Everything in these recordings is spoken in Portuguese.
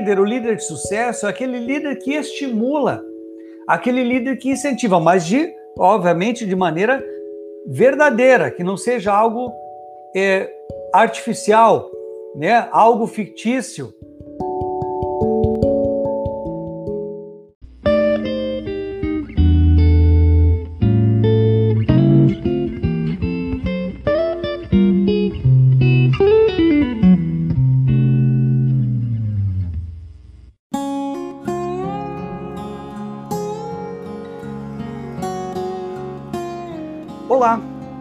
líder, o líder de sucesso, é aquele líder que estimula, aquele líder que incentiva, mas de, obviamente, de maneira verdadeira, que não seja algo é, artificial, né? algo fictício.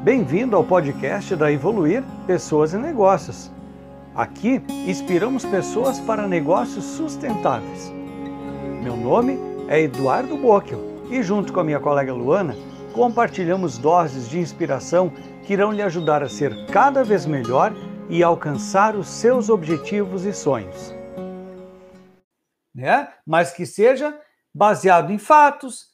Bem-vindo ao podcast da Evoluir Pessoas e Negócios. Aqui inspiramos pessoas para negócios sustentáveis. Meu nome é Eduardo Bocchio e, junto com a minha colega Luana, compartilhamos doses de inspiração que irão lhe ajudar a ser cada vez melhor e alcançar os seus objetivos e sonhos. Né? Mas que seja baseado em fatos,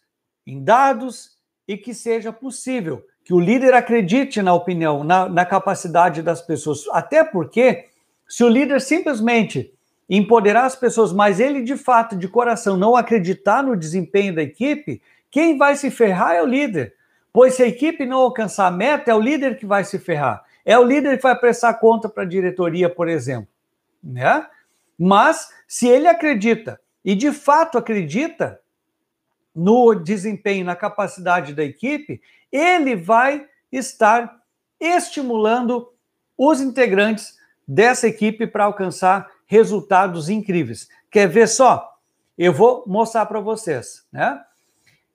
em dados e que seja possível que o líder acredite na opinião, na, na capacidade das pessoas. Até porque, se o líder simplesmente empoderar as pessoas, mas ele de fato, de coração, não acreditar no desempenho da equipe, quem vai se ferrar é o líder. Pois se a equipe não alcançar a meta, é o líder que vai se ferrar. É o líder que vai prestar conta para a diretoria, por exemplo. Né? Mas, se ele acredita, e de fato acredita, no desempenho, na capacidade da equipe, ele vai estar estimulando os integrantes dessa equipe para alcançar resultados incríveis. Quer ver só? Eu vou mostrar para vocês, né?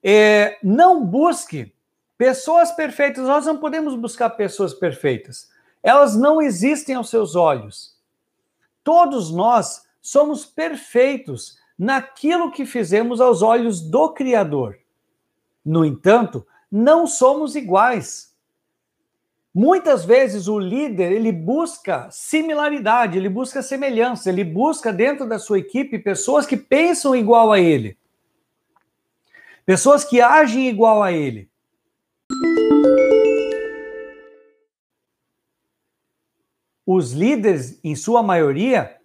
É, não busque pessoas perfeitas. Nós não podemos buscar pessoas perfeitas. Elas não existem aos seus olhos. Todos nós somos perfeitos naquilo que fizemos aos olhos do Criador. No entanto, não somos iguais. Muitas vezes o líder ele busca similaridade, ele busca semelhança, ele busca dentro da sua equipe pessoas que pensam igual a ele, pessoas que agem igual a ele. Os líderes, em sua maioria,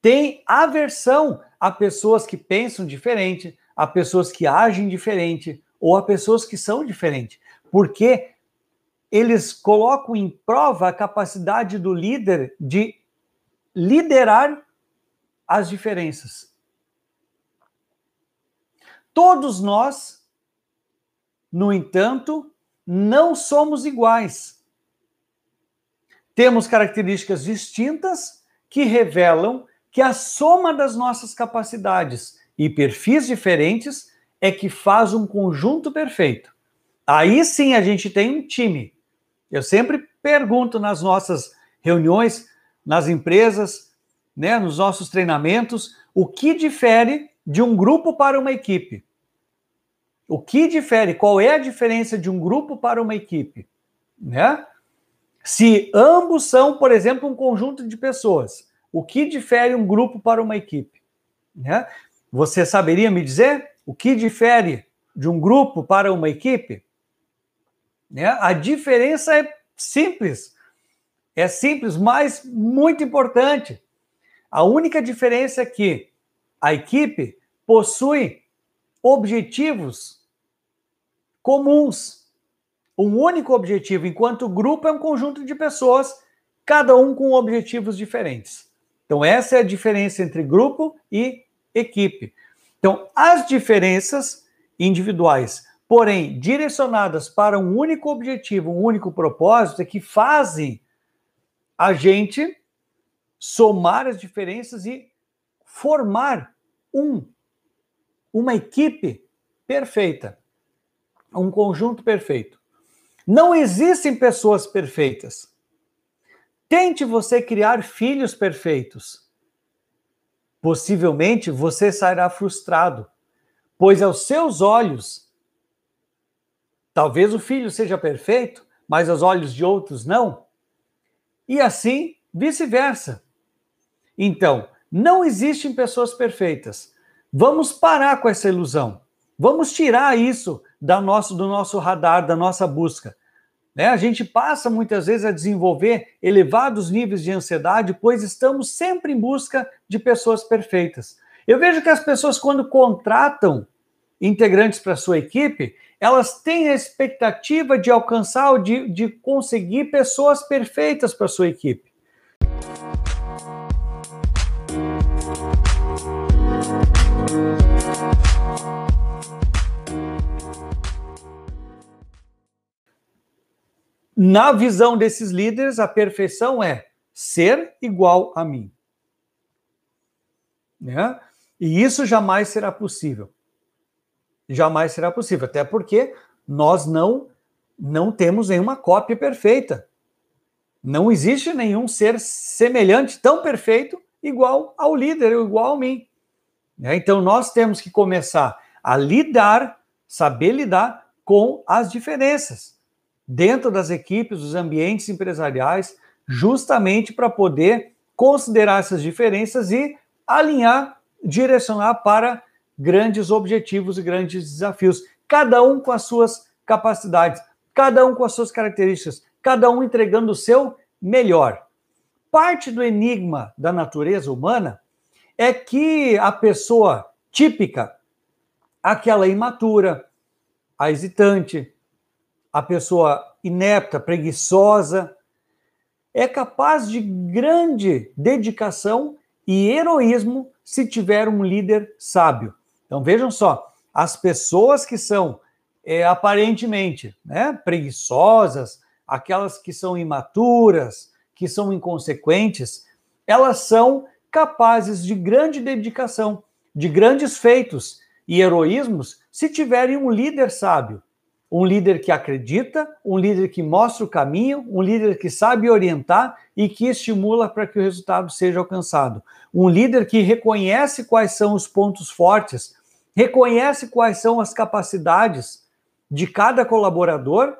têm aversão a pessoas que pensam diferente, a pessoas que agem diferente ou a pessoas que são diferentes, porque eles colocam em prova a capacidade do líder de liderar as diferenças. Todos nós, no entanto, não somos iguais. Temos características distintas que revelam que a soma das nossas capacidades e perfis diferentes é que faz um conjunto perfeito. Aí sim a gente tem um time. Eu sempre pergunto nas nossas reuniões, nas empresas, né, nos nossos treinamentos, o que difere de um grupo para uma equipe? O que difere? Qual é a diferença de um grupo para uma equipe? Né? Se ambos são, por exemplo, um conjunto de pessoas, o que difere um grupo para uma equipe? Né? Você saberia me dizer o que difere de um grupo para uma equipe? Né? A diferença é simples. É simples, mas muito importante. A única diferença é que a equipe possui objetivos comuns. Um único objetivo, enquanto o grupo é um conjunto de pessoas, cada um com objetivos diferentes. Então, essa é a diferença entre grupo e equipe. Então, as diferenças individuais, porém direcionadas para um único objetivo, um único propósito, é que fazem a gente somar as diferenças e formar um uma equipe perfeita, um conjunto perfeito. Não existem pessoas perfeitas. Tente você criar filhos perfeitos. Possivelmente você sairá frustrado, pois aos seus olhos, talvez o filho seja perfeito, mas aos olhos de outros não. E assim vice-versa. Então, não existem pessoas perfeitas. Vamos parar com essa ilusão. Vamos tirar isso da nosso, do nosso radar, da nossa busca. Né? A gente passa muitas vezes a desenvolver elevados níveis de ansiedade, pois estamos sempre em busca de pessoas perfeitas. Eu vejo que as pessoas, quando contratam integrantes para sua equipe, elas têm a expectativa de alcançar ou de, de conseguir pessoas perfeitas para sua equipe. Na visão desses líderes, a perfeição é ser igual a mim. Né? E isso jamais será possível. Jamais será possível, até porque nós não não temos nenhuma cópia perfeita. Não existe nenhum ser semelhante, tão perfeito, igual ao líder, igual a mim. Né? Então nós temos que começar a lidar, saber lidar com as diferenças dentro das equipes, dos ambientes empresariais, justamente para poder considerar essas diferenças e alinhar, direcionar para grandes objetivos e grandes desafios, cada um com as suas capacidades, cada um com as suas características, cada um entregando o seu melhor. Parte do enigma da natureza humana é que a pessoa típica, aquela imatura, a hesitante, a pessoa inepta, preguiçosa, é capaz de grande dedicação e heroísmo se tiver um líder sábio. Então vejam só, as pessoas que são é, aparentemente né, preguiçosas, aquelas que são imaturas, que são inconsequentes, elas são capazes de grande dedicação, de grandes feitos e heroísmos se tiverem um líder sábio um líder que acredita, um líder que mostra o caminho, um líder que sabe orientar e que estimula para que o resultado seja alcançado. Um líder que reconhece quais são os pontos fortes, reconhece quais são as capacidades de cada colaborador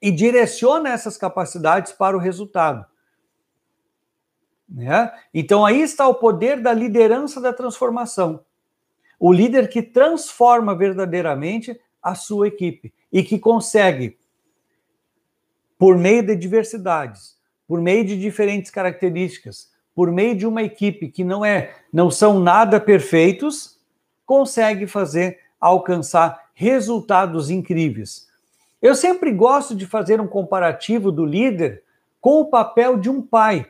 e direciona essas capacidades para o resultado. Né? Então aí está o poder da liderança da transformação. O líder que transforma verdadeiramente a sua equipe e que consegue, por meio de diversidades, por meio de diferentes características, por meio de uma equipe que não é, não são nada perfeitos, consegue fazer alcançar resultados incríveis. Eu sempre gosto de fazer um comparativo do líder com o papel de um pai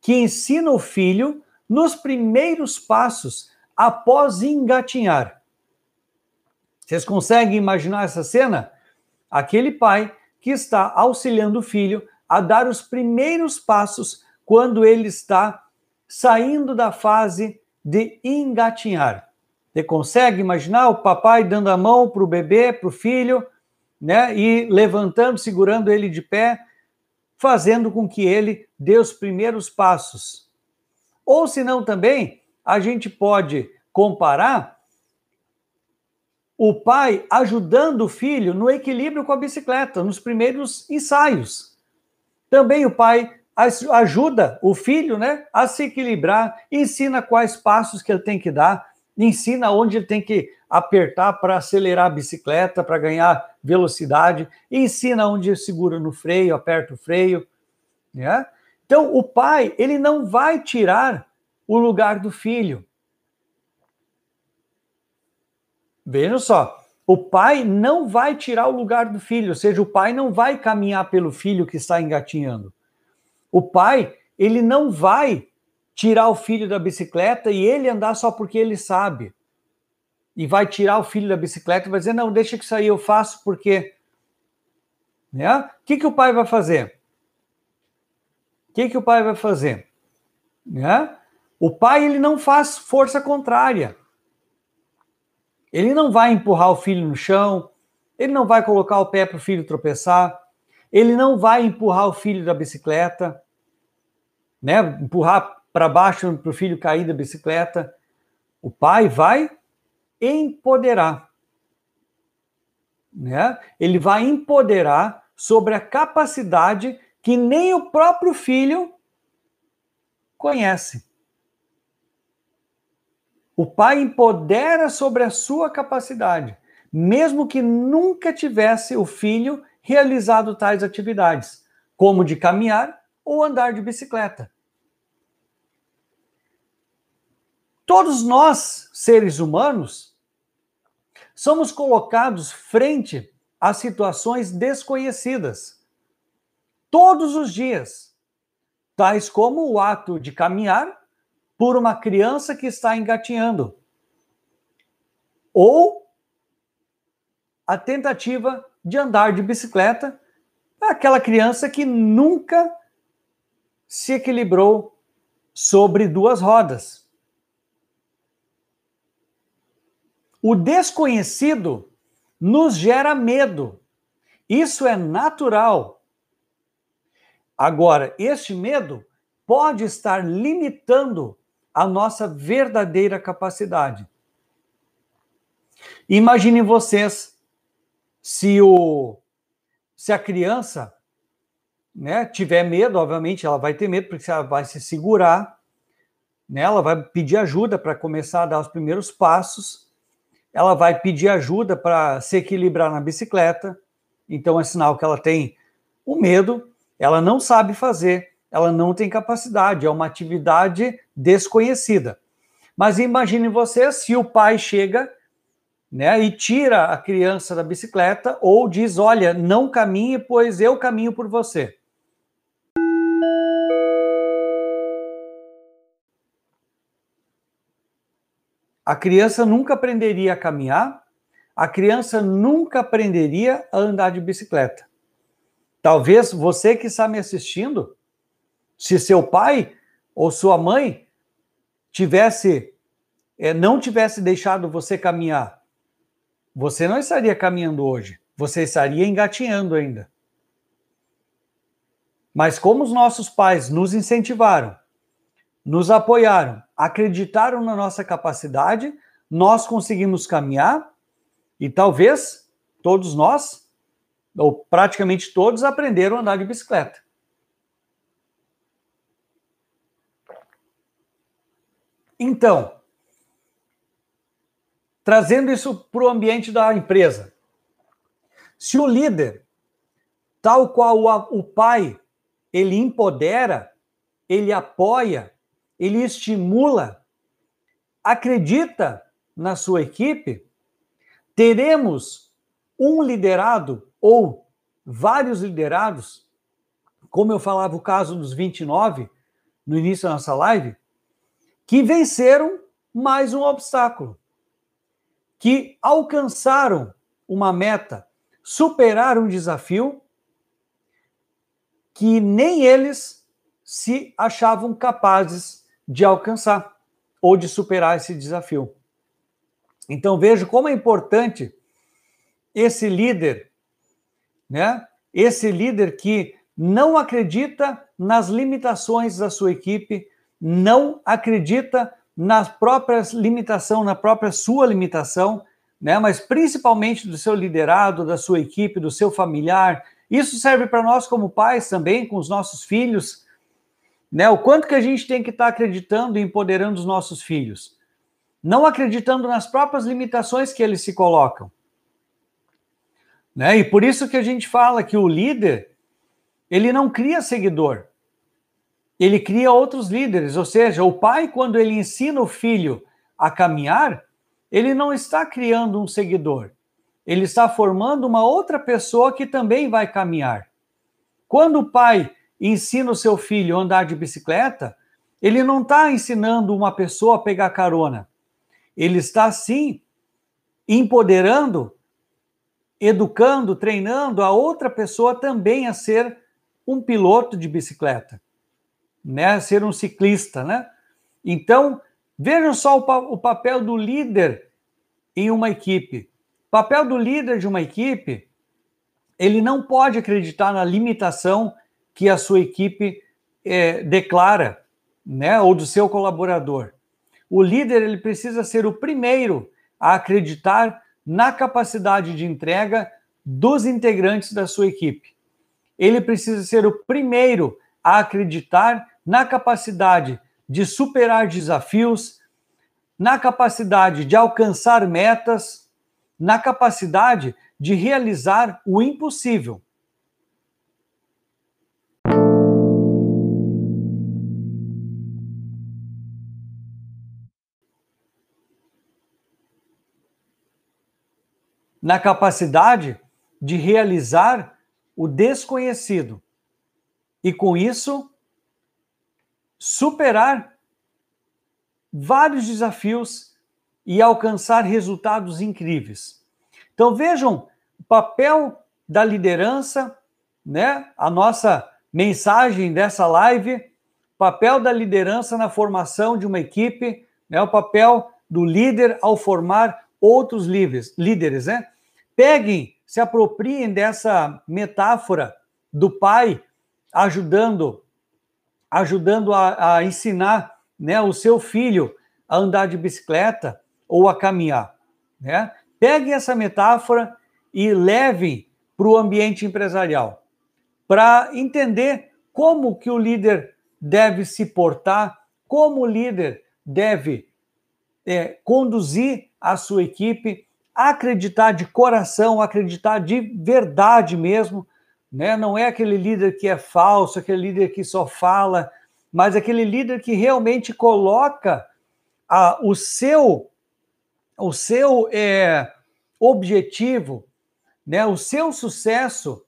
que ensina o filho nos primeiros passos após engatinhar. Vocês conseguem imaginar essa cena? Aquele pai que está auxiliando o filho a dar os primeiros passos quando ele está saindo da fase de engatinhar. Você consegue imaginar o papai dando a mão para o bebê, para o filho, né? E levantando, segurando ele de pé, fazendo com que ele dê os primeiros passos. Ou se não também, a gente pode comparar o pai ajudando o filho no equilíbrio com a bicicleta, nos primeiros ensaios. Também o pai ajuda o filho né, a se equilibrar, ensina quais passos que ele tem que dar, ensina onde ele tem que apertar para acelerar a bicicleta, para ganhar velocidade, ensina onde segura no freio, aperta o freio. Né? Então, o pai ele não vai tirar o lugar do filho. Vejam só, o pai não vai tirar o lugar do filho, ou seja, o pai não vai caminhar pelo filho que está engatinhando. O pai, ele não vai tirar o filho da bicicleta e ele andar só porque ele sabe. E vai tirar o filho da bicicleta e vai dizer: não, deixa que isso aí eu faço porque. Né? O que, que o pai vai fazer? O que, que o pai vai fazer? Né? O pai ele não faz força contrária. Ele não vai empurrar o filho no chão, ele não vai colocar o pé para o filho tropeçar, ele não vai empurrar o filho da bicicleta, né? empurrar para baixo para o filho cair da bicicleta. O pai vai empoderar. Né? Ele vai empoderar sobre a capacidade que nem o próprio filho conhece. O pai empodera sobre a sua capacidade, mesmo que nunca tivesse o filho realizado tais atividades, como de caminhar ou andar de bicicleta. Todos nós, seres humanos, somos colocados frente a situações desconhecidas todos os dias, tais como o ato de caminhar por uma criança que está engatinhando, ou a tentativa de andar de bicicleta aquela criança que nunca se equilibrou sobre duas rodas. O desconhecido nos gera medo. Isso é natural. Agora, este medo pode estar limitando a nossa verdadeira capacidade. Imaginem vocês se o se a criança né, tiver medo, obviamente ela vai ter medo porque ela vai se segurar, né, ela vai pedir ajuda para começar a dar os primeiros passos ela vai pedir ajuda para se equilibrar na bicicleta, então é sinal que ela tem o medo, ela não sabe fazer, ela não tem capacidade, é uma atividade desconhecida. Mas imagine você se o pai chega né, e tira a criança da bicicleta ou diz: Olha, não caminhe, pois eu caminho por você. A criança nunca aprenderia a caminhar, a criança nunca aprenderia a andar de bicicleta. Talvez você que está me assistindo, se seu pai ou sua mãe tivesse é, não tivesse deixado você caminhar, você não estaria caminhando hoje, você estaria engatinhando ainda. Mas como os nossos pais nos incentivaram, nos apoiaram, acreditaram na nossa capacidade, nós conseguimos caminhar e talvez todos nós, ou praticamente todos, aprenderam a andar de bicicleta. Então, trazendo isso para o ambiente da empresa. Se o líder, tal qual o pai, ele empodera, ele apoia, ele estimula, acredita na sua equipe, teremos um liderado ou vários liderados, como eu falava o caso dos 29 no início da nossa live, que venceram mais um obstáculo, que alcançaram uma meta, superaram um desafio que nem eles se achavam capazes de alcançar ou de superar esse desafio. Então vejo como é importante esse líder, né? Esse líder que não acredita nas limitações da sua equipe, não acredita na própria limitação, na própria sua limitação, né? Mas principalmente do seu liderado, da sua equipe, do seu familiar. Isso serve para nós como pais também, com os nossos filhos, né? O quanto que a gente tem que estar tá acreditando e empoderando os nossos filhos, não acreditando nas próprias limitações que eles se colocam. Né? E por isso que a gente fala que o líder, ele não cria seguidor, ele cria outros líderes. Ou seja, o pai, quando ele ensina o filho a caminhar, ele não está criando um seguidor, ele está formando uma outra pessoa que também vai caminhar. Quando o pai ensina o seu filho a andar de bicicleta, ele não está ensinando uma pessoa a pegar carona. Ele está, sim, empoderando, educando, treinando a outra pessoa também a ser um piloto de bicicleta, né? Ser um ciclista, né? Então, vejam só o, pa o papel do líder em uma equipe. O papel do líder de uma equipe, ele não pode acreditar na limitação que a sua equipe é, declara, né, ou do seu colaborador. O líder ele precisa ser o primeiro a acreditar na capacidade de entrega dos integrantes da sua equipe. Ele precisa ser o primeiro a acreditar na capacidade de superar desafios, na capacidade de alcançar metas, na capacidade de realizar o impossível. Na capacidade de realizar o desconhecido. E com isso, superar vários desafios e alcançar resultados incríveis. Então, vejam o papel da liderança, né? A nossa mensagem dessa live, papel da liderança na formação de uma equipe, né? O papel do líder ao formar outros líderes, líderes, né? Peguem, se apropriem dessa metáfora do pai ajudando ajudando a, a ensinar né, o seu filho a andar de bicicleta ou a caminhar. Né? Peguem essa metáfora e levem para o ambiente empresarial, para entender como que o líder deve se portar, como o líder deve é, conduzir a sua equipe, acreditar de coração, acreditar de verdade mesmo, né? Não é aquele líder que é falso, aquele líder que só fala, mas aquele líder que realmente coloca a, o seu o seu é, objetivo, né, o seu sucesso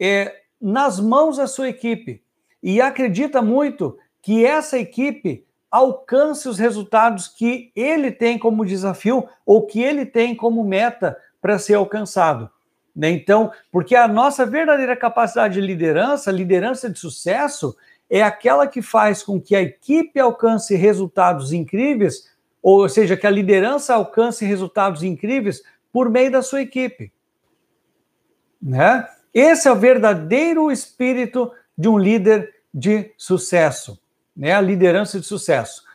é, nas mãos da sua equipe e acredita muito que essa equipe alcance os resultados que ele tem como desafio ou que ele tem como meta para ser alcançado. Né? Então, porque a nossa verdadeira capacidade de liderança, liderança de sucesso, é aquela que faz com que a equipe alcance resultados incríveis, ou seja, que a liderança alcance resultados incríveis por meio da sua equipe. Né? Esse é o verdadeiro espírito de um líder de sucesso, né? A liderança de sucesso.